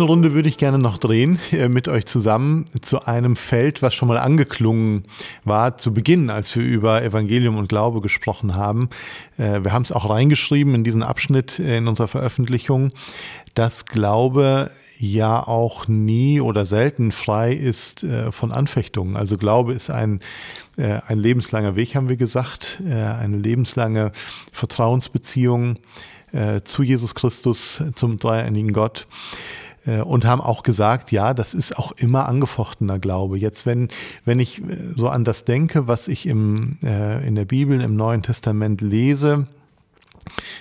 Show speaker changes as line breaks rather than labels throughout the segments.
Eine Runde würde ich gerne noch drehen äh, mit euch zusammen zu einem Feld, was schon mal angeklungen war zu Beginn, als wir über Evangelium und Glaube gesprochen haben. Äh, wir haben es auch reingeschrieben in diesen Abschnitt in unserer Veröffentlichung, dass Glaube ja auch nie oder selten frei ist äh, von Anfechtungen. Also Glaube ist ein, äh, ein lebenslanger Weg, haben wir gesagt, äh, eine lebenslange Vertrauensbeziehung äh, zu Jesus Christus, zum dreieinigen Gott äh, und haben auch gesagt, ja, das ist auch immer angefochtener Glaube. Jetzt, wenn, wenn ich äh, so an das denke, was ich im, äh, in der Bibel, im Neuen Testament lese,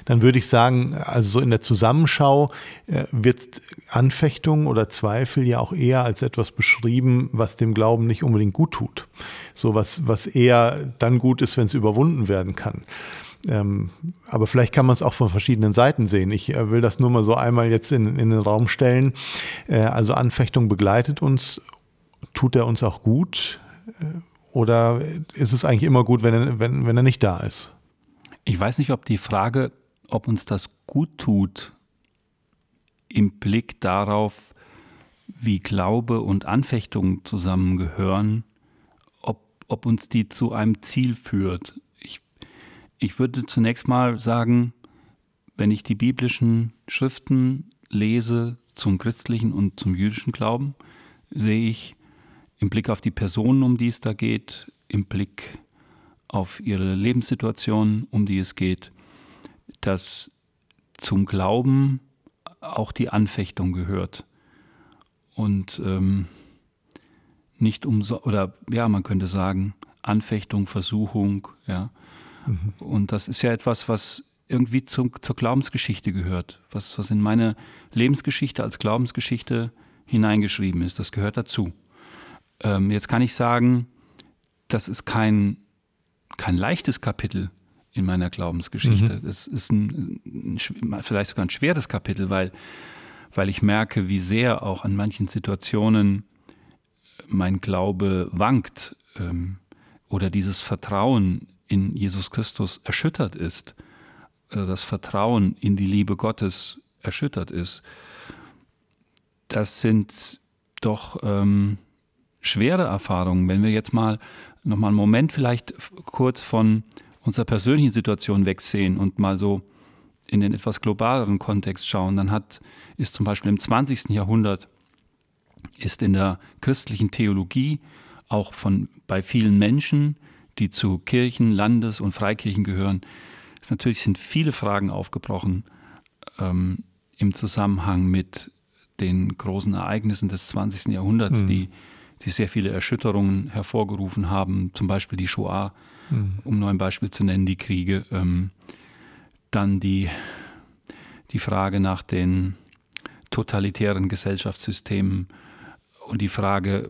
dann würde ich sagen, also so in der Zusammenschau äh, wird Anfechtung oder Zweifel ja auch eher als etwas beschrieben, was dem Glauben nicht unbedingt gut tut. So was, was eher dann gut ist, wenn es überwunden werden kann. Ähm, aber vielleicht kann man es auch von verschiedenen Seiten sehen. Ich äh, will das nur mal so einmal jetzt in, in den Raum stellen. Äh, also Anfechtung begleitet uns. Tut er uns auch gut? Äh, oder ist es eigentlich immer gut, wenn er, wenn, wenn er nicht da ist?
Ich weiß nicht, ob die Frage, ob uns das gut tut, im Blick darauf, wie Glaube und Anfechtung zusammengehören, ob, ob uns die zu einem Ziel führt. Ich, würde zunächst mal sagen, wenn ich die biblischen Schriften lese zum christlichen und zum jüdischen Glauben, sehe ich im Blick auf die Personen, um die es da geht, im Blick auf ihre Lebenssituation, um die es geht, dass zum Glauben auch die Anfechtung gehört. Und ähm, nicht um so, oder ja, man könnte sagen, Anfechtung, Versuchung, ja. Mhm. Und das ist ja etwas, was irgendwie zum, zur Glaubensgeschichte gehört, was, was in meine Lebensgeschichte als Glaubensgeschichte hineingeschrieben ist. Das gehört dazu. Ähm, jetzt kann ich sagen, das ist kein kein leichtes Kapitel in meiner Glaubensgeschichte. Mhm. ist ein, ein, vielleicht sogar ein schweres Kapitel, weil, weil ich merke, wie sehr auch an manchen Situationen mein Glaube wankt ähm, oder dieses Vertrauen in Jesus Christus erschüttert ist, das Vertrauen in die Liebe Gottes erschüttert ist. Das sind doch ähm, schwere Erfahrungen. Wenn wir jetzt mal nochmal einen Moment vielleicht kurz von unserer persönlichen Situation wegsehen und mal so in den etwas globaleren Kontext schauen, dann hat, ist zum Beispiel im 20. Jahrhundert, ist in der christlichen Theologie auch von, bei vielen Menschen, die zu Kirchen, Landes- und Freikirchen gehören, ist natürlich sind viele Fragen aufgebrochen ähm, im Zusammenhang mit den großen Ereignissen des 20. Jahrhunderts, mhm. die die sehr viele Erschütterungen hervorgerufen haben, zum Beispiel die Shoah, mhm. um nur ein Beispiel zu nennen, die Kriege. Ähm, dann die, die Frage nach den totalitären Gesellschaftssystemen und die Frage,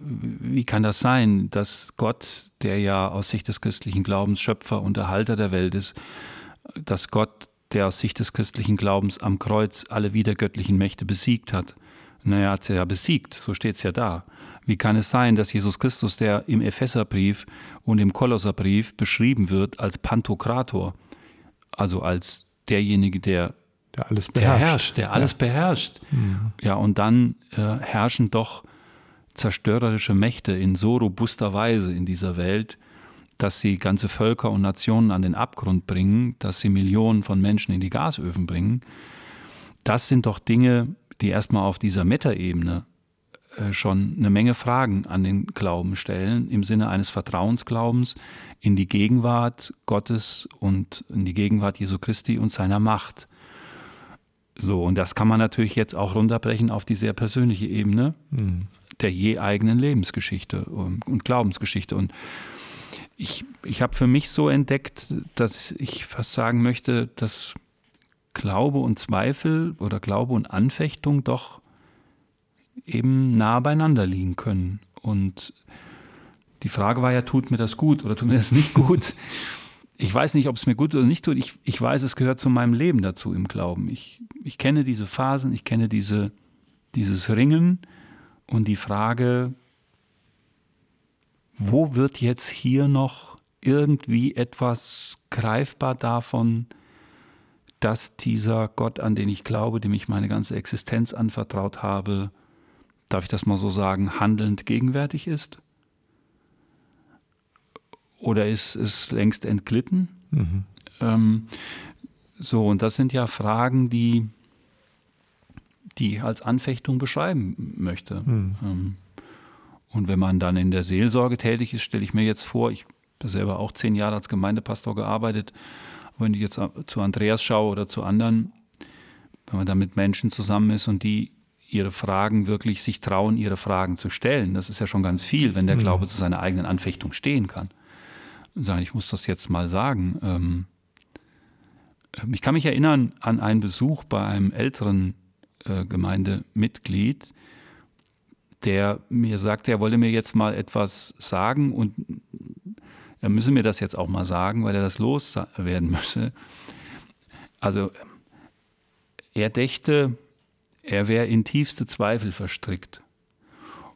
wie kann das sein, dass Gott, der ja aus Sicht des christlichen Glaubens Schöpfer und Erhalter der Welt ist, dass Gott, der aus Sicht des christlichen Glaubens am Kreuz alle wiedergöttlichen Mächte besiegt hat, naja, hat sie ja besiegt, so steht es ja da. Wie kann es sein, dass Jesus Christus, der im Epheserbrief und im Kolosserbrief beschrieben wird als Pantokrator, also als derjenige, der,
der alles beherrscht,
der, herrscht, der alles ja. beherrscht. Mhm. Ja, und dann äh, herrschen doch zerstörerische Mächte in so robuster Weise in dieser Welt, dass sie ganze Völker und Nationen an den Abgrund bringen, dass sie Millionen von Menschen in die Gasöfen bringen. Das sind doch Dinge, die erstmal auf dieser Metaebene äh, schon eine Menge Fragen an den Glauben stellen, im Sinne eines Vertrauensglaubens in die Gegenwart Gottes und in die Gegenwart Jesu Christi und seiner Macht. So, und das kann man natürlich jetzt auch runterbrechen auf die sehr persönliche Ebene mhm. Der je eigenen Lebensgeschichte und, und Glaubensgeschichte. Und ich, ich habe für mich so entdeckt, dass ich fast sagen möchte, dass Glaube und Zweifel oder Glaube und Anfechtung doch eben nah beieinander liegen können. Und die Frage war ja, tut mir das gut oder tut mir das nicht gut? Ich weiß nicht, ob es mir gut oder nicht tut. Ich, ich weiß, es gehört zu meinem Leben dazu im Glauben. Ich, ich kenne diese Phasen, ich kenne diese, dieses Ringen und die Frage, wo wird jetzt hier noch irgendwie etwas greifbar davon, dass dieser Gott, an den ich glaube, dem ich meine ganze Existenz anvertraut habe, darf ich das mal so sagen, handelnd gegenwärtig ist? Oder ist es längst entglitten? Mhm. Ähm, so, und das sind ja Fragen, die, die ich als Anfechtung beschreiben möchte. Mhm. Und wenn man dann in der Seelsorge tätig ist, stelle ich mir jetzt vor, ich habe selber auch zehn Jahre als Gemeindepastor gearbeitet, wenn ich jetzt zu Andreas schaue oder zu anderen, wenn man da mit Menschen zusammen ist und die ihre Fragen wirklich sich trauen, ihre Fragen zu stellen, das ist ja schon ganz viel, wenn der mhm. Glaube zu seiner eigenen Anfechtung stehen kann. Und sagen, ich muss das jetzt mal sagen. Ähm, ähm, ich kann mich erinnern an einen Besuch bei einem älteren äh, Gemeindemitglied, der mir sagte, er wolle mir jetzt mal etwas sagen und er müsse mir das jetzt auch mal sagen, weil er das loswerden müsse. Also er dächte, er wäre in tiefste Zweifel verstrickt.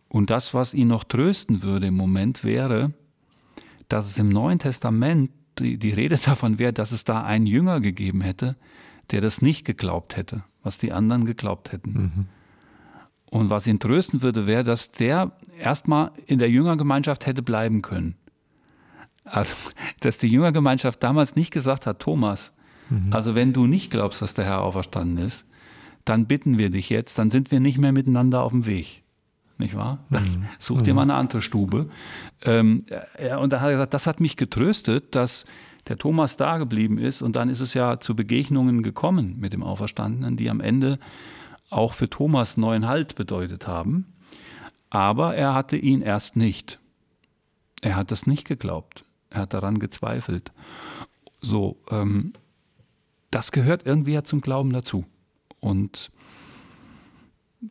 Und das, was ihn noch trösten würde im Moment, wäre, dass es im Neuen Testament die, die Rede davon wäre, dass es da einen Jünger gegeben hätte, der das nicht geglaubt hätte, was die anderen geglaubt hätten. Mhm. Und was ihn trösten würde, wäre, dass der erstmal in der Jüngergemeinschaft hätte bleiben können. Also, dass die Jüngergemeinschaft damals nicht gesagt hat, Thomas, mhm. also wenn du nicht glaubst, dass der Herr auferstanden ist, dann bitten wir dich jetzt, dann sind wir nicht mehr miteinander auf dem Weg. Nicht wahr? Dann mhm. such dir mhm. mal eine andere Stube. Ähm, ja, und da hat er gesagt, das hat mich getröstet, dass der Thomas da geblieben ist. Und dann ist es ja zu Begegnungen gekommen mit dem Auferstandenen, die am Ende auch für Thomas neuen Halt bedeutet haben. Aber er hatte ihn erst nicht. Er hat das nicht geglaubt. Er hat daran gezweifelt. So, ähm, das gehört irgendwie ja zum Glauben dazu. Und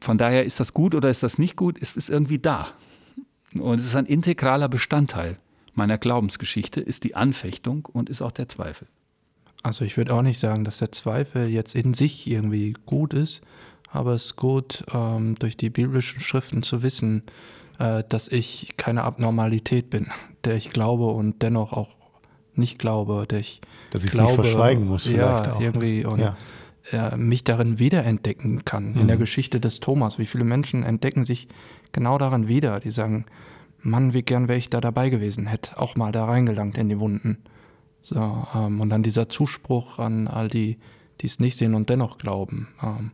von daher ist das gut oder ist das nicht gut, ist es irgendwie da. Und es ist ein integraler Bestandteil meiner Glaubensgeschichte, ist die Anfechtung und ist auch der Zweifel.
Also ich würde auch nicht sagen, dass der Zweifel jetzt in sich irgendwie gut ist, aber es ist gut, ähm, durch die biblischen Schriften zu wissen, äh, dass ich keine Abnormalität bin, der ich glaube und dennoch auch nicht glaube, der ich
dass ich
glaube,
nicht verschweigen muss.
Ja, auch. irgendwie und ja. äh, mich darin wiederentdecken kann mhm. in der mhm. Geschichte des Thomas. Wie viele Menschen entdecken sich genau daran wieder, die sagen, Mann, wie gern wäre ich da dabei gewesen, hätte auch mal da reingelangt in die Wunden. So, ähm, und dann dieser Zuspruch an all die, die es nicht sehen und dennoch glauben. Ähm,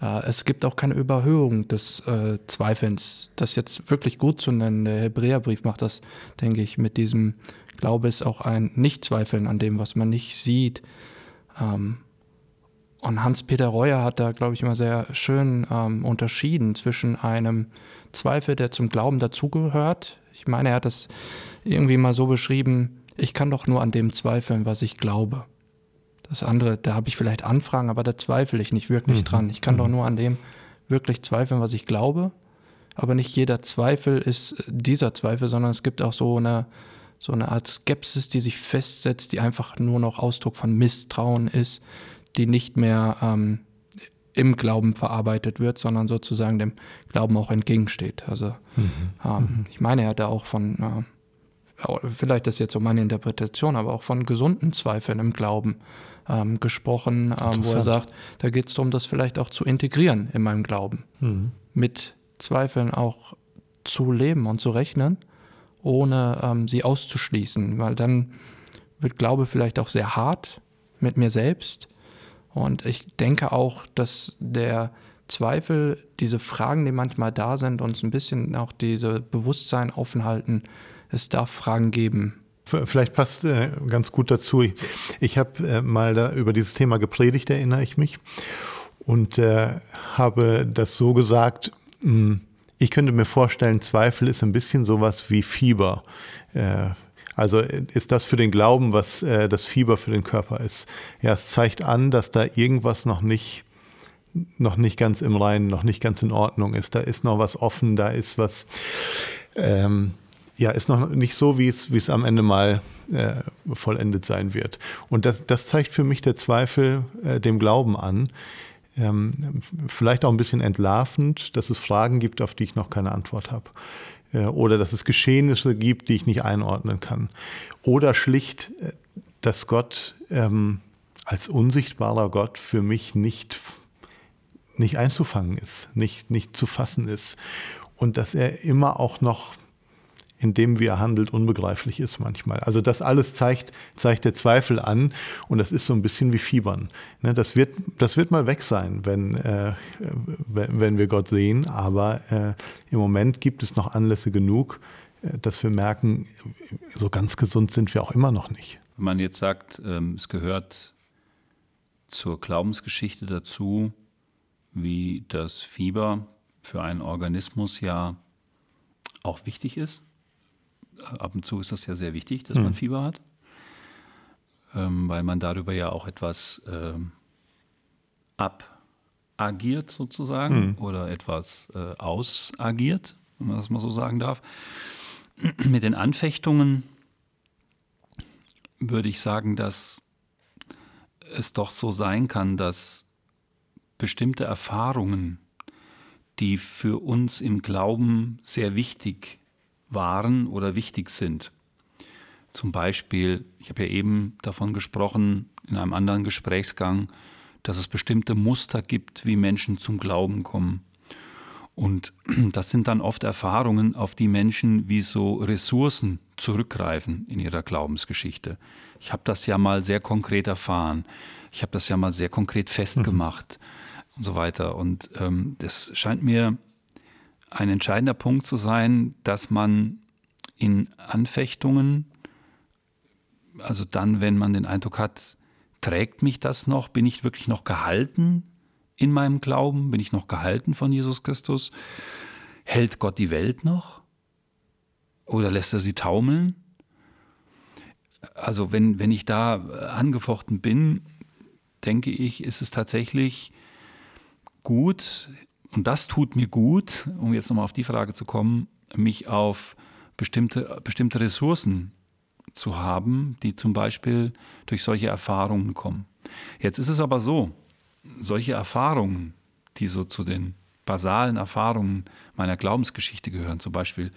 äh, es gibt auch keine Überhöhung des äh, Zweifelns. Das jetzt wirklich gut zu nennen, der Hebräerbrief macht das, denke ich, mit diesem Glaube ist auch ein Nicht-Zweifeln an dem, was man nicht sieht. Ähm, und Hans-Peter Reuer hat da, glaube ich, immer sehr schön ähm, unterschieden zwischen einem Zweifel, der zum Glauben dazugehört. Ich meine, er hat das irgendwie mal so beschrieben, ich kann doch nur an dem zweifeln, was ich glaube. Das andere, da habe ich vielleicht Anfragen, aber da zweifle ich nicht wirklich mhm. dran. Ich kann mhm. doch nur an dem wirklich zweifeln, was ich glaube. Aber nicht jeder Zweifel ist dieser Zweifel, sondern es gibt auch so eine, so eine Art Skepsis, die sich festsetzt, die einfach nur noch Ausdruck von Misstrauen ist, die nicht mehr ähm, im Glauben verarbeitet wird, sondern sozusagen dem Glauben auch entgegensteht. Also mhm. Ähm, mhm. ich meine, er hat da auch von, äh, vielleicht ist jetzt so meine Interpretation, aber auch von gesunden Zweifeln im Glauben ähm, gesprochen, ähm, wo er sagt, da geht es darum, das vielleicht auch zu integrieren in meinem Glauben. Mhm. Mit Zweifeln auch zu leben und zu rechnen, ohne ähm, sie auszuschließen, weil dann wird Glaube vielleicht auch sehr hart mit mir selbst. Und ich denke auch, dass der Zweifel, diese Fragen, die manchmal da sind, uns ein bisschen auch diese Bewusstsein aufhalten, es darf Fragen geben,
Vielleicht passt äh, ganz gut dazu. Ich, ich habe äh, mal da über dieses Thema gepredigt, erinnere ich mich, und äh, habe das so gesagt, mh, hm, ich könnte mir vorstellen, Zweifel ist ein bisschen sowas wie Fieber. Äh, also ist das für den Glauben, was äh, das Fieber für den Körper ist. Ja, es zeigt an, dass da irgendwas noch nicht noch nicht ganz im Reinen, noch nicht ganz in Ordnung ist. Da ist noch was offen, da ist was ähm, ja, ist noch nicht so, wie es, wie es am Ende mal äh, vollendet sein wird. Und das, das zeigt für mich der Zweifel äh, dem Glauben an. Ähm, vielleicht auch ein bisschen entlarvend, dass es Fragen gibt, auf die ich noch keine Antwort habe. Oder dass es Geschehnisse gibt, die ich nicht einordnen kann. Oder schlicht, äh, dass Gott ähm, als unsichtbarer Gott für mich nicht, nicht einzufangen ist, nicht, nicht zu fassen ist. Und dass er immer auch noch in dem, wie er handelt, unbegreiflich ist manchmal. Also das alles zeigt, zeigt der Zweifel an und das ist so ein bisschen wie Fiebern. Ne, das, wird, das wird mal weg sein, wenn, äh, wenn, wenn, wir Gott sehen, aber äh, im Moment gibt es noch Anlässe genug, äh, dass wir merken, so ganz gesund sind wir auch immer noch nicht.
Wenn man jetzt sagt, ähm, es gehört zur Glaubensgeschichte dazu, wie das Fieber für einen Organismus ja auch wichtig ist. Ab und zu ist das ja sehr wichtig, dass mhm. man Fieber hat, ähm, weil man darüber ja auch etwas ähm, abagiert sozusagen mhm. oder etwas äh, ausagiert, wenn man das mal so sagen darf. Mit den Anfechtungen würde ich sagen, dass es doch so sein kann, dass bestimmte Erfahrungen, die für uns im Glauben sehr wichtig waren oder wichtig sind. Zum Beispiel, ich habe ja eben davon gesprochen in einem anderen Gesprächsgang, dass es bestimmte Muster gibt, wie Menschen zum Glauben kommen. Und das sind dann oft Erfahrungen, auf die Menschen wie so Ressourcen zurückgreifen in ihrer Glaubensgeschichte. Ich habe das ja mal sehr konkret erfahren. Ich habe das ja mal sehr konkret festgemacht mhm. und so weiter. Und ähm, das scheint mir ein entscheidender Punkt zu sein, dass man in Anfechtungen, also dann, wenn man den Eindruck hat, trägt mich das noch, bin ich wirklich noch gehalten in meinem Glauben? Bin ich noch gehalten von Jesus Christus? Hält Gott die Welt noch? Oder lässt er sie taumeln? Also wenn, wenn ich da angefochten bin, denke ich, ist es tatsächlich gut, und das tut mir gut, um jetzt nochmal auf die Frage zu kommen, mich auf bestimmte, bestimmte Ressourcen zu haben, die zum Beispiel durch solche Erfahrungen kommen. Jetzt ist es aber so, solche Erfahrungen, die so zu den basalen Erfahrungen meiner Glaubensgeschichte gehören, zum Beispiel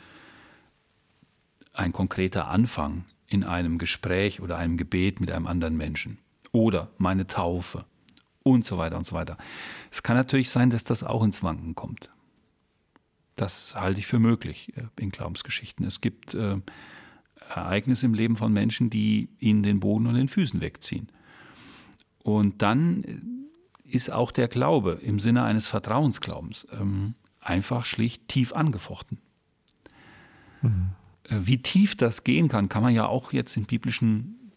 ein konkreter Anfang in einem Gespräch oder einem Gebet mit einem anderen Menschen oder meine Taufe und so weiter und so weiter. Es kann natürlich sein, dass das auch ins Wanken kommt. Das halte ich für möglich äh, in Glaubensgeschichten. Es gibt äh, Ereignisse im Leben von Menschen, die ihnen den Boden und den Füßen wegziehen. Und dann äh, ist auch der Glaube im Sinne eines Vertrauensglaubens ähm, einfach schlicht tief angefochten. Mhm. Äh, wie tief das gehen kann, kann man ja auch jetzt in biblischen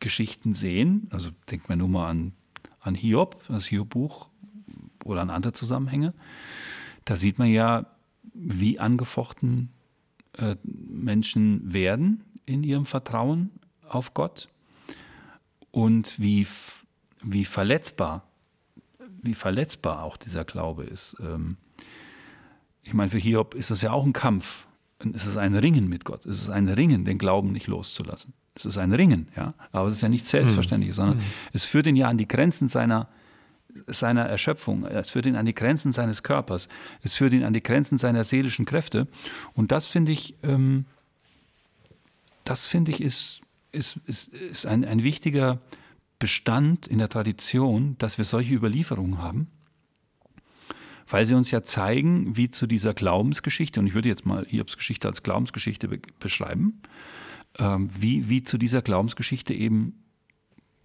Geschichten sehen. Also denkt man nur mal an, an Hiob, das Hiob-Buch oder an andere Zusammenhänge. Da sieht man ja, wie angefochten äh, Menschen werden in ihrem Vertrauen auf Gott und wie, wie verletzbar wie verletzbar auch dieser Glaube ist. Ähm, ich meine, für Hiob ist es ja auch ein Kampf. Es ist ein Ringen mit Gott. Es ist ein Ringen, den Glauben nicht loszulassen. Es ist ein Ringen, ja. Aber es ist ja nicht selbstverständlich, mhm. sondern mhm. es führt ihn ja an die Grenzen seiner, seiner Erschöpfung. Es führt ihn an die Grenzen seines Körpers. Es führt ihn an die Grenzen seiner seelischen Kräfte. Und das finde ich, ähm, das finde ich, ist, ist, ist, ist ein, ein wichtiger Bestand in der Tradition, dass wir solche Überlieferungen haben, weil sie uns ja zeigen, wie zu dieser Glaubensgeschichte, und ich würde jetzt mal Hiobs Geschichte als Glaubensgeschichte be beschreiben, ähm, wie, wie zu dieser Glaubensgeschichte eben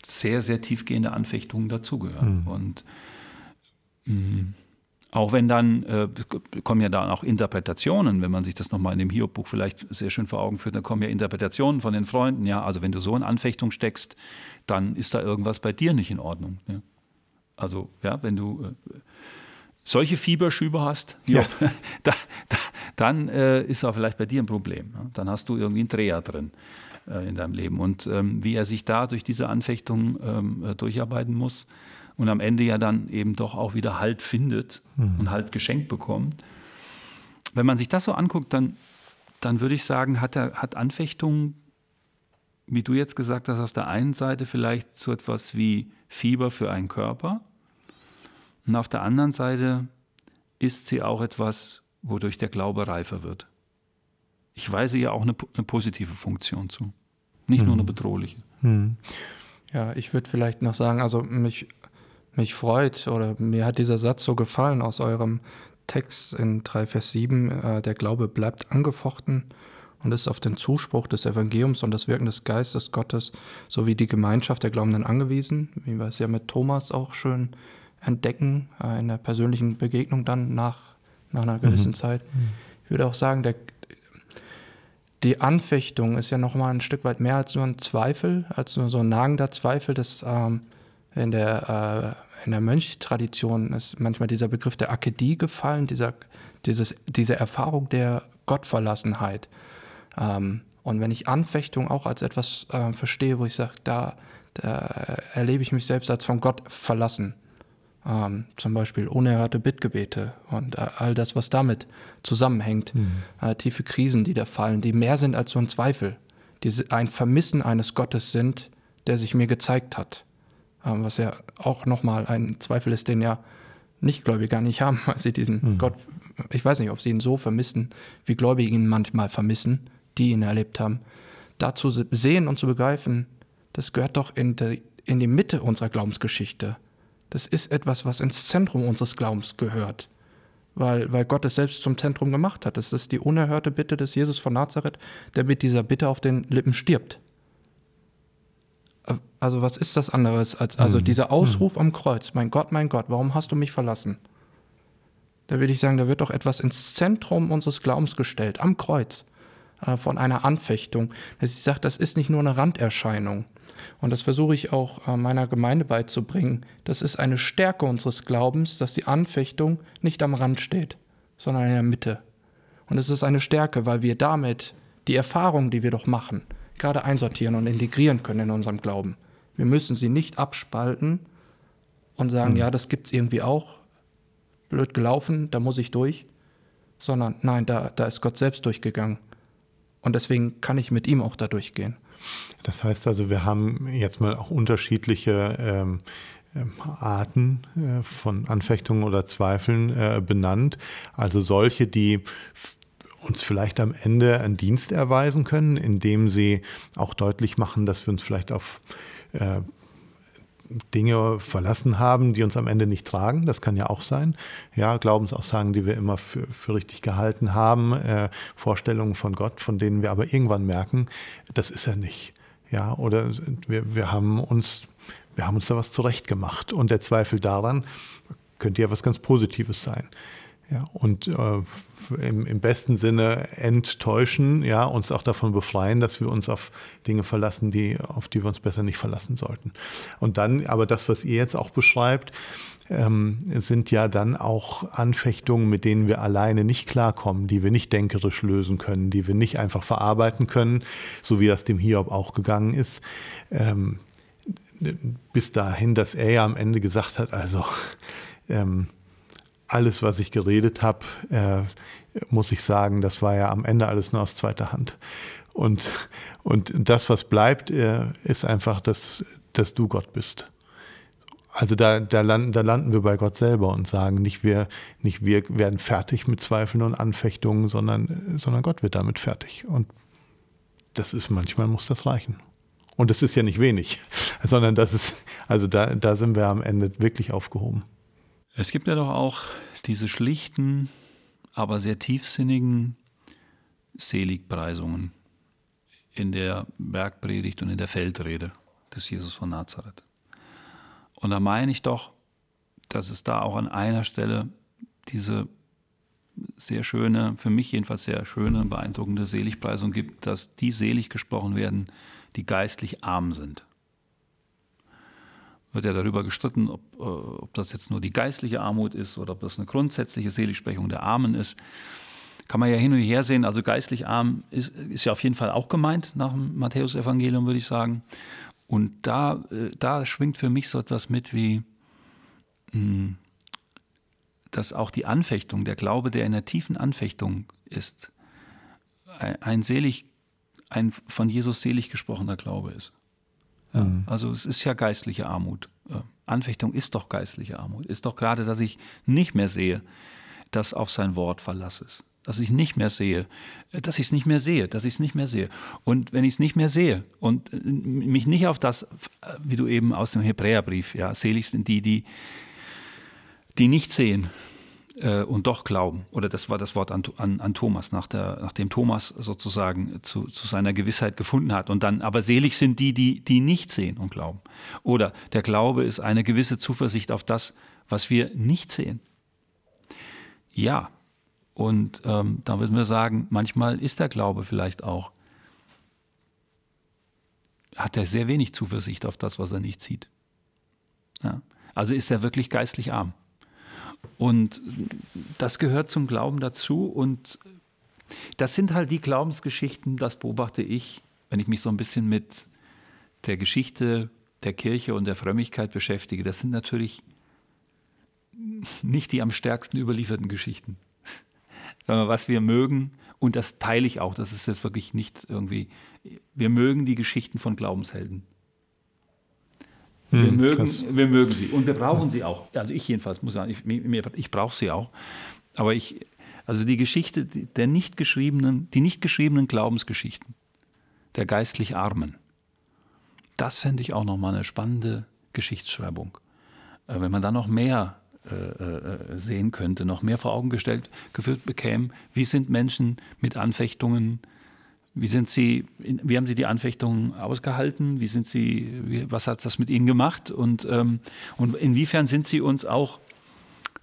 sehr, sehr tiefgehende Anfechtungen dazugehören. Mhm. Und mh, mm, auch wenn dann, äh, kommen ja da auch Interpretationen, wenn man sich das nochmal in dem Hiob-Buch vielleicht sehr schön vor Augen führt, dann kommen ja Interpretationen von den Freunden. Ja, also wenn du so in Anfechtung steckst, dann ist da irgendwas bei dir nicht in Ordnung. Ja? Also, ja, wenn du äh, solche Fieberschübe hast, ja. da, da, dann äh, ist da vielleicht bei dir ein Problem. Ja? Dann hast du irgendwie einen Dreher drin äh, in deinem Leben. Und ähm, wie er sich da durch diese Anfechtung ähm, äh, durcharbeiten muss, und am Ende ja dann eben doch auch wieder Halt findet mhm. und Halt geschenkt bekommt. Wenn man sich das so anguckt, dann, dann würde ich sagen, hat, er, hat Anfechtung, wie du jetzt gesagt hast, auf der einen Seite vielleicht so etwas wie Fieber für einen Körper und auf der anderen Seite ist sie auch etwas, wodurch der Glaube reifer wird. Ich weise ihr auch eine, eine positive Funktion zu, nicht mhm. nur eine bedrohliche. Mhm.
Ja, ich würde vielleicht noch sagen, also mich, mich freut oder mir hat dieser Satz so gefallen aus eurem Text in 3 Vers 7, äh, der Glaube bleibt angefochten und ist auf den Zuspruch des Evangeliums und das Wirken des Geistes Gottes sowie die Gemeinschaft der Glaubenden angewiesen, wie wir es ja mit Thomas auch schön entdecken, äh, in der persönlichen Begegnung dann nach, nach einer gewissen mhm. Zeit. Ich würde auch sagen, der, die Anfechtung ist ja nochmal ein Stück weit mehr als nur ein Zweifel, als nur so ein nagender Zweifel, das ähm, in der, äh, in der Mönchtradition ist manchmal dieser Begriff der Akedie gefallen, dieser, dieses, diese Erfahrung der Gottverlassenheit. Ähm, und wenn ich Anfechtung auch als etwas äh, verstehe, wo ich sage, da, da, erlebe ich mich selbst als von Gott verlassen. Ähm, zum Beispiel unerhörte Bittgebete und äh, all das, was damit zusammenhängt. Mhm. Äh, tiefe Krisen, die da fallen, die mehr sind als so ein Zweifel, die ein Vermissen eines Gottes sind, der sich mir gezeigt hat. Ähm, was ja auch nochmal ein Zweifel ist, den ja Nichtgläubige gar nicht haben, weil sie diesen mhm. Gott, ich weiß nicht, ob sie ihn so vermissen, wie Gläubige ihn manchmal vermissen, die ihn erlebt haben, da zu sehen und zu begreifen, das gehört doch in die, in die Mitte unserer Glaubensgeschichte. Das ist etwas, was ins Zentrum unseres Glaubens gehört, weil, weil Gott es selbst zum Zentrum gemacht hat. Das ist die unerhörte Bitte des Jesus von Nazareth, der mit dieser Bitte auf den Lippen stirbt. Also was ist das anderes als also mhm. dieser Ausruf mhm. am Kreuz, mein Gott, mein Gott, warum hast du mich verlassen? Da würde ich sagen, da wird doch etwas ins Zentrum unseres Glaubens gestellt, am Kreuz. Äh, von einer Anfechtung. Dass ich sage, das ist nicht nur eine Randerscheinung. Und das versuche ich auch äh, meiner Gemeinde beizubringen. Das ist eine Stärke unseres Glaubens, dass die Anfechtung nicht am Rand steht, sondern in der Mitte. Und es ist eine Stärke, weil wir damit die Erfahrungen, die wir doch machen, gerade einsortieren und integrieren können in unserem Glauben. Wir müssen sie nicht abspalten und sagen, mhm. ja, das gibt es irgendwie auch. Blöd gelaufen, da muss ich durch. Sondern nein, da, da ist Gott selbst durchgegangen. Und deswegen kann ich mit ihm auch da durchgehen.
Das heißt also, wir haben jetzt mal auch unterschiedliche ähm, ähm, Arten äh, von Anfechtungen oder Zweifeln äh, benannt. Also solche, die uns vielleicht am Ende einen Dienst erweisen können, indem sie auch deutlich machen, dass wir uns vielleicht auf äh, Dinge verlassen haben, die uns am Ende nicht tragen. Das kann ja auch sein. Ja, Glaubensaussagen, die wir immer für, für richtig gehalten haben, äh, Vorstellungen von Gott, von denen wir aber irgendwann merken, das ist er nicht. Ja, oder wir, wir haben uns, wir haben uns da was zurechtgemacht. Und der Zweifel daran könnte ja was ganz Positives sein. Ja, und äh, im, im, besten Sinne enttäuschen, ja, uns auch davon befreien, dass wir uns auf Dinge verlassen, die, auf die wir uns besser nicht verlassen sollten. Und dann, aber das, was ihr jetzt auch beschreibt, ähm, sind ja dann auch Anfechtungen, mit denen wir alleine nicht klarkommen, die wir nicht denkerisch lösen können, die wir nicht einfach verarbeiten können, so wie das dem Hiob auch gegangen ist. Ähm, bis dahin, dass er ja am Ende gesagt hat, also ähm, alles, was ich geredet habe, äh, muss ich sagen, das war ja am Ende alles nur aus zweiter Hand. Und, und das, was bleibt, äh, ist einfach, dass, dass du Gott bist. Also da, da, landen, da landen wir bei Gott selber und sagen, nicht wir, nicht wir werden fertig mit Zweifeln und Anfechtungen, sondern, sondern Gott wird damit fertig. Und das ist, manchmal muss das reichen. Und das ist ja nicht wenig, sondern das ist, also da, da sind wir am Ende wirklich aufgehoben.
Es gibt ja doch auch diese schlichten, aber sehr tiefsinnigen Seligpreisungen in der Bergpredigt und in der Feldrede des Jesus von Nazareth. Und da meine ich doch, dass es da auch an einer Stelle diese sehr schöne, für mich jedenfalls sehr schöne, beeindruckende Seligpreisung gibt, dass die selig gesprochen werden, die geistlich arm sind wird ja darüber gestritten, ob, äh, ob das jetzt nur die geistliche Armut ist oder ob das eine grundsätzliche Seligsprechung der Armen ist. Kann man ja hin und her sehen. Also geistlich arm ist, ist ja auf jeden Fall auch gemeint nach dem Matthäusevangelium, würde ich sagen. Und da, äh, da schwingt für mich so etwas mit wie, mh, hm, dass auch die Anfechtung, der Glaube, der in der tiefen Anfechtung ist, ein, ein selig, ein von Jesus selig gesprochener Glaube ist. Ja, mhm. Also es ist ja geistliche Armut. Anfechtung ist doch geistliche Armut. Ist doch gerade, dass ich nicht mehr sehe, dass auf sein Wort Verlass ist. dass ich nicht mehr sehe, dass ich es nicht mehr sehe, dass ich es nicht mehr sehe. Und wenn ich es nicht mehr sehe und mich nicht auf das, wie du eben aus dem Hebräerbrief, ja, selig sind die, die, die nicht sehen äh, und doch glauben. Oder das war das Wort an, an, an Thomas, nach der, nachdem Thomas sozusagen zu, zu seiner Gewissheit gefunden hat. Und dann, aber selig sind die, die, die nicht sehen und glauben. Oder der Glaube ist eine gewisse Zuversicht auf das, was wir nicht sehen. Ja, und ähm, da müssen wir sagen, manchmal ist der Glaube vielleicht auch, hat er sehr wenig Zuversicht auf das, was er nicht sieht. Ja. Also ist er wirklich geistlich arm. Und das gehört zum Glauben dazu. Und das sind halt die Glaubensgeschichten, das beobachte ich, wenn ich mich so ein bisschen mit der Geschichte der Kirche und der Frömmigkeit beschäftige. Das sind natürlich nicht die am stärksten überlieferten Geschichten. Was wir mögen, und das teile ich auch, das ist jetzt wirklich nicht irgendwie, wir mögen die Geschichten von Glaubenshelden. Wir, hm, mögen, wir mögen sie und wir brauchen sie auch. Also ich jedenfalls muss sagen, ich, ich brauche sie auch. Aber ich, also die Geschichte der nicht geschriebenen, die nicht geschriebenen Glaubensgeschichten der geistlich Armen, das fände ich auch nochmal eine spannende Geschichtsschreibung. Äh, wenn man da noch mehr äh, äh, sehen könnte, noch mehr vor Augen gestellt, geführt bekäme, wie sind Menschen mit Anfechtungen wie sind Sie, wie haben Sie die Anfechtungen ausgehalten? Wie sind Sie, was hat das mit Ihnen gemacht? Und, ähm, und inwiefern sind Sie uns auch,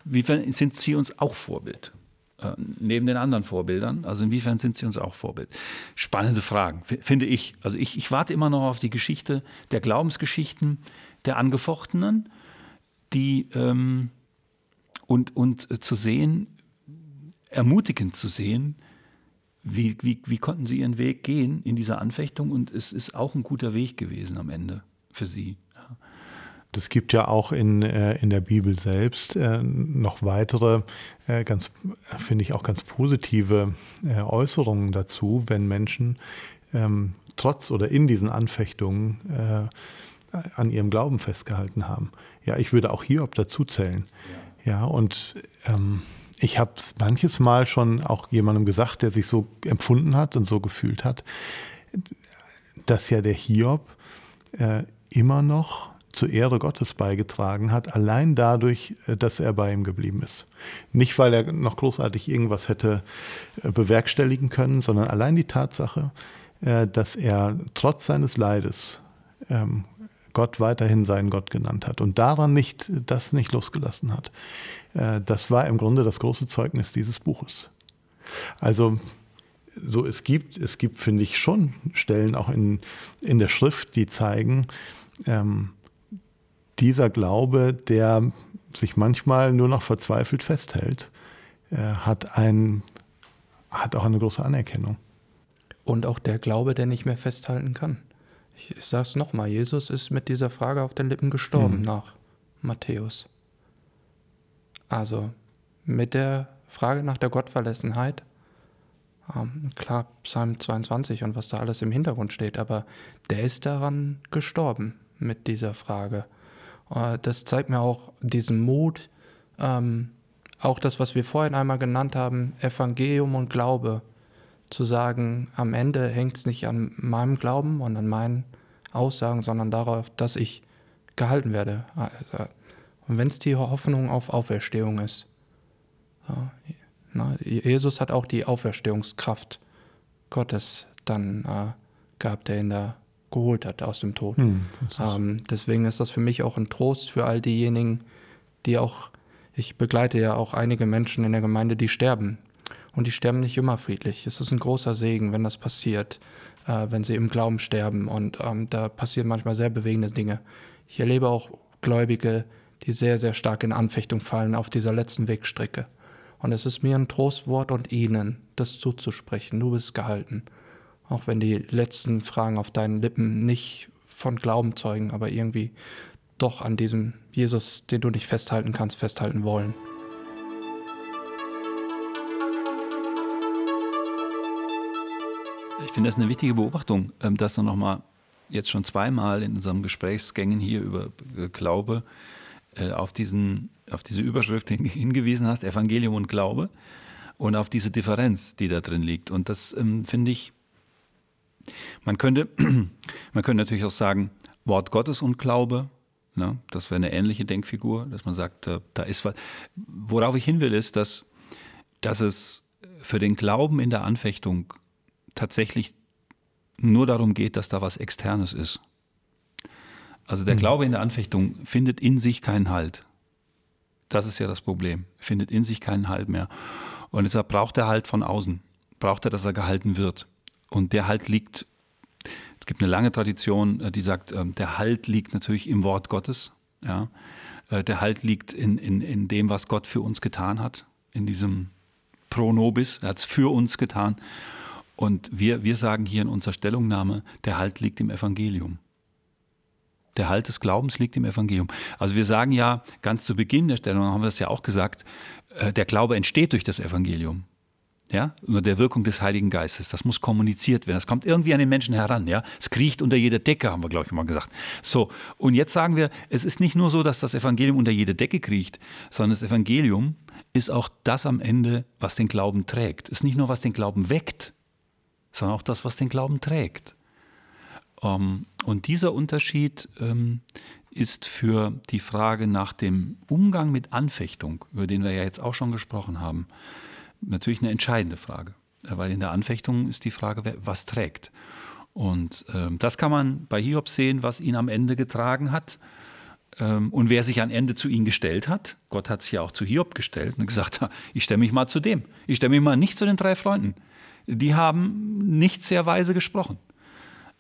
inwiefern sind Sie uns auch Vorbild? Äh, neben den anderen Vorbildern, also inwiefern sind Sie uns auch Vorbild? Spannende Fragen, finde ich. Also ich, ich warte immer noch auf die Geschichte der Glaubensgeschichten der Angefochtenen, die ähm, und, und äh, zu sehen, ermutigend zu sehen, wie, wie, wie konnten Sie Ihren Weg gehen in dieser Anfechtung? Und es ist auch ein guter Weg gewesen am Ende für Sie. Ja.
Das gibt ja auch in, äh, in der Bibel selbst äh, noch weitere, äh, ganz, finde ich auch ganz positive Äußerungen dazu, wenn Menschen ähm, trotz oder in diesen Anfechtungen an ihrem Glauben festgehalten haben. Ja, ich würde auch Hiob dazu zählen. Ja, ja und ähm, ich habe es manches Mal schon auch jemandem gesagt, der sich so empfunden hat und so gefühlt hat, dass ja der Hiob äh, immer noch zur Ehre Gottes beigetragen hat, allein dadurch, äh, dass er bei ihm geblieben ist. Nicht, weil er noch großartig irgendwas hätte äh, bewerkstelligen können, sondern allein die Tatsache, äh, dass er trotz seines Leides ähm, Gott weiterhin seinen Gott genannt hat und daran nicht, das nicht losgelassen hat. Äh, das war im Grunde das große Zeugnis dieses Buches. Also so es gibt, es gibt, finde ich, schon Stellen auch in, in der Schrift, die zeigen, ähm, dieser Glaube, der sich manchmal nur noch verzweifelt festhält, äh, hat, ein, hat auch eine große Anerkennung.
Und auch der Glaube, der nicht mehr festhalten kann. Ich, es nochmal, Jesus ist mit dieser Frage auf den Lippen gestorben mhm. nach Matthäus. Also mit der Frage nach der Gottverlässenheit, ähm, klar, Psalm 22 und was da alles im Hintergrund steht, aber der ist daran gestorben mit dieser Frage. Äh, das zeigt mir auch diesen Mut, ähm, auch das, was wir vorhin einmal genannt haben, Evangelium und Glaube, zu sagen, am Ende hängt es nicht an meinem Glauben und an meinen Aussagen, sondern darauf, dass ich gehalten werde. Also, und wenn es die Hoffnung auf Auferstehung ist. Ja, na, Jesus hat auch die Auferstehungskraft Gottes dann äh, gehabt, der ihn da geholt hat aus dem Tod. Hm, ähm, deswegen ist das für mich auch ein Trost für all diejenigen, die auch, ich begleite ja auch einige Menschen in der Gemeinde, die sterben und die sterben nicht immer friedlich. Es ist ein großer Segen, wenn das passiert, äh, wenn sie im Glauben sterben. Und ähm, da passieren manchmal sehr bewegende Dinge. Ich erlebe auch Gläubige, die sehr, sehr stark in Anfechtung fallen auf dieser letzten Wegstrecke. Und es ist mir ein Trostwort und ihnen, das zuzusprechen. Du bist gehalten. Auch wenn die letzten Fragen auf deinen Lippen nicht von Glauben zeugen, aber irgendwie doch an diesem Jesus, den du nicht festhalten kannst, festhalten wollen.
Ich finde das eine wichtige Beobachtung, ähm, dass du nochmal jetzt schon zweimal in unseren Gesprächsgängen hier über äh, Glaube äh, auf, diesen, auf diese Überschrift hingewiesen hast, Evangelium und Glaube. und auf diese Differenz, die da drin liegt. Und das ähm, finde ich, man könnte, man könnte natürlich auch sagen, Wort Gottes und Glaube, ne? das wäre eine ähnliche Denkfigur, dass man sagt, äh, da ist was. Worauf ich hin will, ist, dass, dass es für den Glauben in der Anfechtung tatsächlich nur darum geht, dass da was Externes ist. Also der mhm. Glaube in der Anfechtung findet in sich keinen Halt. Das ist ja das Problem. Findet in sich keinen Halt mehr. Und deshalb braucht er Halt von außen. Braucht er, dass er gehalten wird. Und der Halt liegt, es gibt eine lange Tradition, äh, die sagt, ähm, der Halt liegt natürlich im Wort Gottes. Ja? Äh, der Halt liegt in, in, in dem, was Gott für uns getan hat, in diesem Pro Nobis. Er hat es für uns getan. Und wir, wir sagen hier in unserer Stellungnahme, der Halt liegt im Evangelium. Der Halt des Glaubens liegt im Evangelium. Also wir sagen ja, ganz zu Beginn der Stellungnahme haben wir das ja auch gesagt, äh, der Glaube entsteht durch das Evangelium. Ja, unter der Wirkung des Heiligen Geistes. Das muss kommuniziert werden. Das kommt irgendwie an den Menschen heran. Ja, es kriecht unter jeder Decke, haben wir, glaube ich, mal gesagt. So. Und jetzt sagen wir, es ist nicht nur so, dass das Evangelium unter jede Decke kriecht, sondern das Evangelium ist auch das am Ende, was den Glauben trägt. Es ist nicht nur, was den Glauben weckt, sondern auch das, was den Glauben trägt. Ähm, und dieser Unterschied ähm, ist für die Frage nach dem Umgang mit Anfechtung, über den wir ja jetzt auch schon gesprochen haben, natürlich eine entscheidende Frage. Weil in der Anfechtung ist die Frage, was trägt. Und ähm, das kann man bei Hiob sehen, was ihn am Ende getragen hat. Ähm, und wer sich am Ende zu ihm gestellt hat, Gott hat sich ja auch zu Hiob gestellt und gesagt, ich stelle mich mal zu dem. Ich stelle mich mal nicht zu den drei Freunden. Die haben nicht sehr weise gesprochen.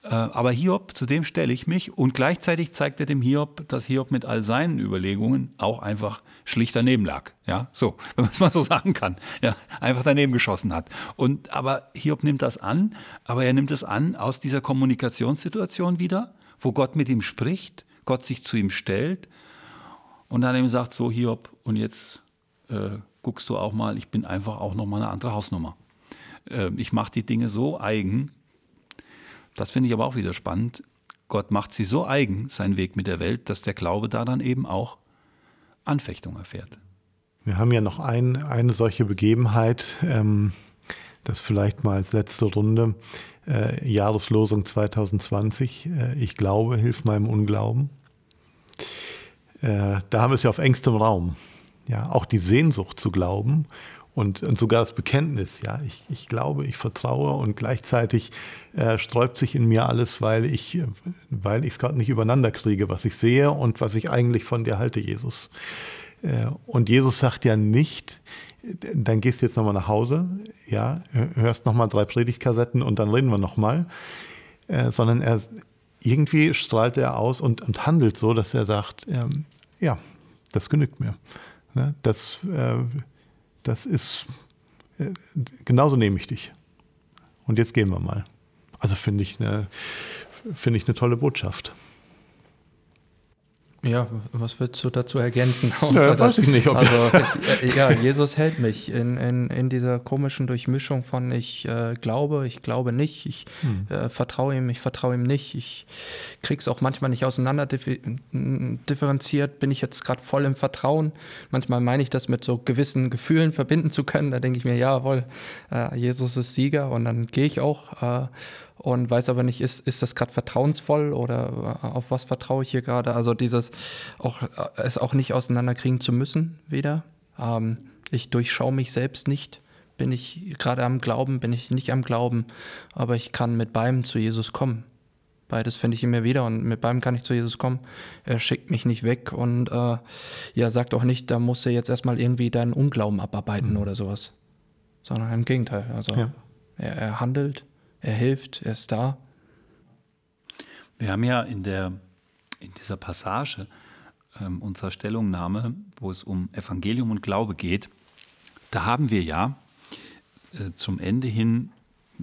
Äh, aber Hiob, zu dem stelle ich mich und gleichzeitig zeigt er dem Hiob, dass Hiob mit all seinen Überlegungen auch einfach schlicht daneben lag. Ja, so, wenn man es mal so sagen kann. Ja, einfach daneben geschossen hat. Und, aber Hiob nimmt das an, aber er nimmt es an aus dieser Kommunikationssituation wieder, wo Gott mit ihm spricht, Gott sich zu ihm stellt und dann ihm sagt, so Hiob, und jetzt äh, guckst du auch mal, ich bin einfach auch nochmal eine andere Hausnummer. Äh, ich mache die Dinge so eigen, das finde ich aber auch wieder spannend. Gott macht sie so eigen, sein Weg mit der Welt, dass der Glaube da dann eben auch Anfechtung erfährt.
Wir haben ja noch ein, eine solche Begebenheit, ähm, das vielleicht mal als letzte Runde, äh, Jahreslosung 2020, äh, ich glaube, hilf meinem Unglauben. Äh, da haben wir es ja auf engstem Raum. Ja, auch die Sehnsucht zu glauben und, und sogar das Bekenntnis, ja, ich, ich glaube, ich vertraue und gleichzeitig äh, sträubt sich in mir alles, weil ich weil es gerade nicht übereinander kriege, was ich sehe und was ich eigentlich von dir halte, Jesus. Äh, und Jesus sagt ja nicht, dann gehst du jetzt nochmal nach Hause, ja, hörst nochmal drei Predigtkassetten und dann reden wir nochmal, äh, sondern er irgendwie strahlt er aus und, und handelt so, dass er sagt, ähm, ja, das genügt mir. Ne? Das äh, das ist, äh, genauso nehme ich dich. Und jetzt gehen wir mal. Also finde ich eine, finde ich eine tolle Botschaft.
Ja, was würdest du dazu ergänzen?
Ja, weiß ich nicht. Ob
also, äh, ja, Jesus hält mich in, in, in dieser komischen Durchmischung von ich äh, glaube, ich glaube nicht, ich hm. äh, vertraue ihm, ich vertraue ihm nicht. Ich kriege es auch manchmal nicht auseinander differenziert. Bin ich jetzt gerade voll im Vertrauen? Manchmal meine ich das mit so gewissen Gefühlen verbinden zu können. Da denke ich mir, jawohl, äh, Jesus ist Sieger und dann gehe ich auch äh, und weiß aber nicht, ist, ist das gerade vertrauensvoll oder äh, auf was vertraue ich hier gerade? Also dieses auch äh, es auch nicht auseinanderkriegen zu müssen wieder. Ähm, ich durchschaue mich selbst nicht. Bin ich gerade am Glauben, bin ich nicht am Glauben, aber ich kann mit beidem zu Jesus kommen. Beides finde ich immer wieder und mit beidem kann ich zu Jesus kommen. Er schickt mich nicht weg und äh, ja, sagt auch nicht, da muss er jetzt erstmal irgendwie deinen Unglauben abarbeiten mhm. oder sowas. Sondern im Gegenteil. Also ja. er, er handelt er hilft, er ist da.
Wir haben ja in, der, in dieser Passage ähm, unserer Stellungnahme, wo es um Evangelium und Glaube geht, da haben wir ja äh, zum Ende hin,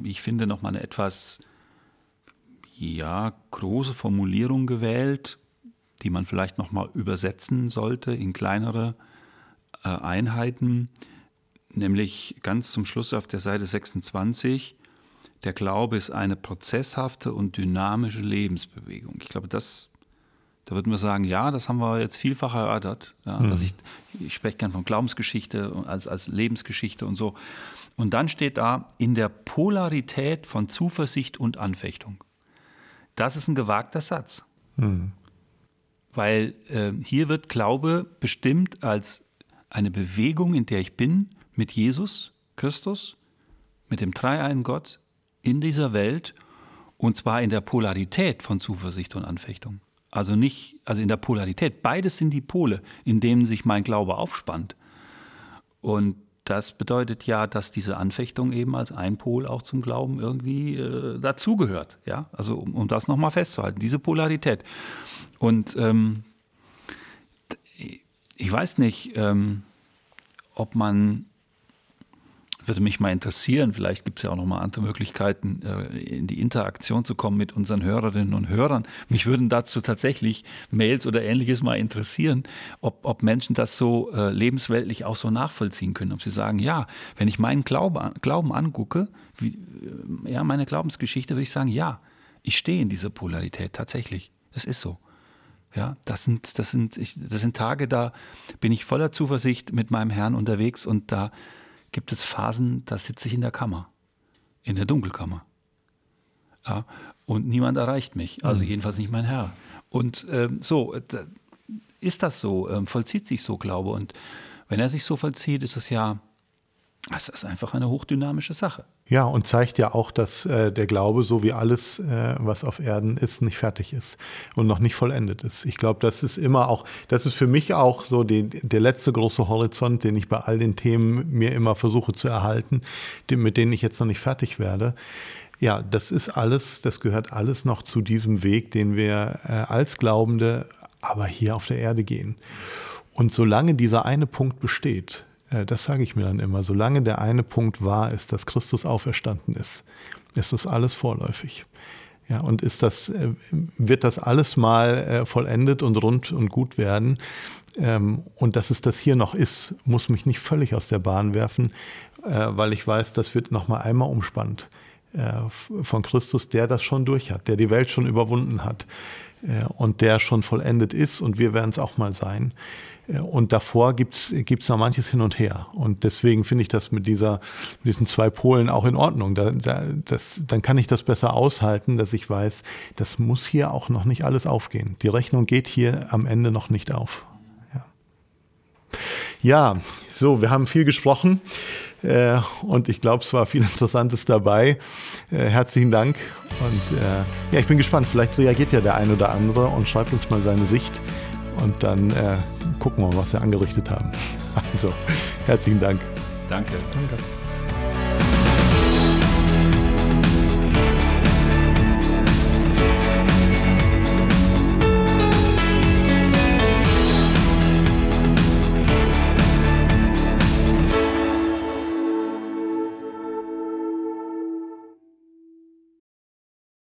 ich finde, nochmal eine etwas ja, große Formulierung gewählt, die man vielleicht nochmal übersetzen sollte in kleinere äh, Einheiten, nämlich ganz zum Schluss auf der Seite 26. Der Glaube ist eine prozesshafte und dynamische Lebensbewegung. Ich glaube, das Da würden wir sagen, ja, das haben wir jetzt vielfach erörtert. Ja, mhm. dass ich, ich spreche gern von Glaubensgeschichte als, als Lebensgeschichte und so. Und dann steht da, in der Polarität von Zuversicht und Anfechtung. Das ist ein gewagter Satz. Mhm. Weil äh, hier wird Glaube bestimmt als eine Bewegung, in der ich bin, mit Jesus Christus, mit dem dreieinen Gott in dieser Welt und zwar in der Polarität von Zuversicht und Anfechtung. Also nicht, also in der Polarität. Beides sind die Pole, in denen sich mein Glaube aufspannt. Und das bedeutet ja, dass diese Anfechtung eben als ein Pol auch zum Glauben irgendwie äh, dazugehört. Ja, also um, um das nochmal festzuhalten, diese Polarität. Und ähm, ich weiß nicht, ähm, ob man würde mich mal interessieren, vielleicht gibt es ja auch noch mal andere Möglichkeiten, äh, in die Interaktion zu kommen mit unseren Hörerinnen und Hörern. Mich würden dazu tatsächlich Mails oder ähnliches mal interessieren, ob, ob Menschen das so äh, lebensweltlich auch so nachvollziehen können. Ob sie sagen, ja, wenn ich meinen Glaube, Glauben angucke, wie, äh, ja, meine Glaubensgeschichte, würde ich sagen, ja, ich stehe in dieser Polarität tatsächlich. Das ist so. Ja, das sind, das sind, ich, das sind Tage, da bin ich voller Zuversicht mit meinem Herrn unterwegs und da gibt es Phasen, da sitze ich in der Kammer, in der Dunkelkammer. Ja, und niemand erreicht mich, also mhm. jedenfalls nicht mein Herr. Und ähm, so ist das so, ähm, vollzieht sich so Glaube. Und wenn er sich so vollzieht, ist es ja das ist einfach eine hochdynamische Sache.
Ja, und zeigt ja auch, dass äh, der Glaube, so wie alles, äh, was auf Erden ist, nicht fertig ist und noch nicht vollendet ist. Ich glaube, das ist immer auch, das ist für mich auch so die, der letzte große Horizont, den ich bei all den Themen mir immer versuche zu erhalten, die, mit denen ich jetzt noch nicht fertig werde. Ja, das ist alles, das gehört alles noch zu diesem Weg, den wir äh, als Glaubende aber hier auf der Erde gehen. Und solange dieser eine Punkt besteht, das sage ich mir dann immer, solange der eine Punkt wahr ist, dass Christus auferstanden ist, ist das alles vorläufig. Ja, und ist das, äh, wird das alles mal äh, vollendet und rund und gut werden? Ähm, und dass es das hier noch ist, muss mich nicht völlig aus der Bahn werfen, weil ich weiß, das wird noch mal einmal umspannt von Christus, der das schon durch hat, der die Welt schon überwunden hat und der schon vollendet ist und wir werden es auch mal sein. Und davor gibt es noch manches hin und her. Und deswegen finde ich das mit, dieser, mit diesen zwei Polen auch in Ordnung. Da, da, das, dann kann ich das besser aushalten, dass ich weiß, das muss hier auch noch nicht alles aufgehen. Die Rechnung geht hier am Ende noch nicht auf. Ja, ja so, wir haben viel gesprochen äh, und ich glaube, es war viel Interessantes dabei. Äh, herzlichen Dank und äh, ja, ich bin gespannt. Vielleicht reagiert ja der ein oder andere und schreibt uns mal seine Sicht und dann äh, gucken wir mal, was wir angerichtet haben. Also, herzlichen Dank.
Danke. Danke.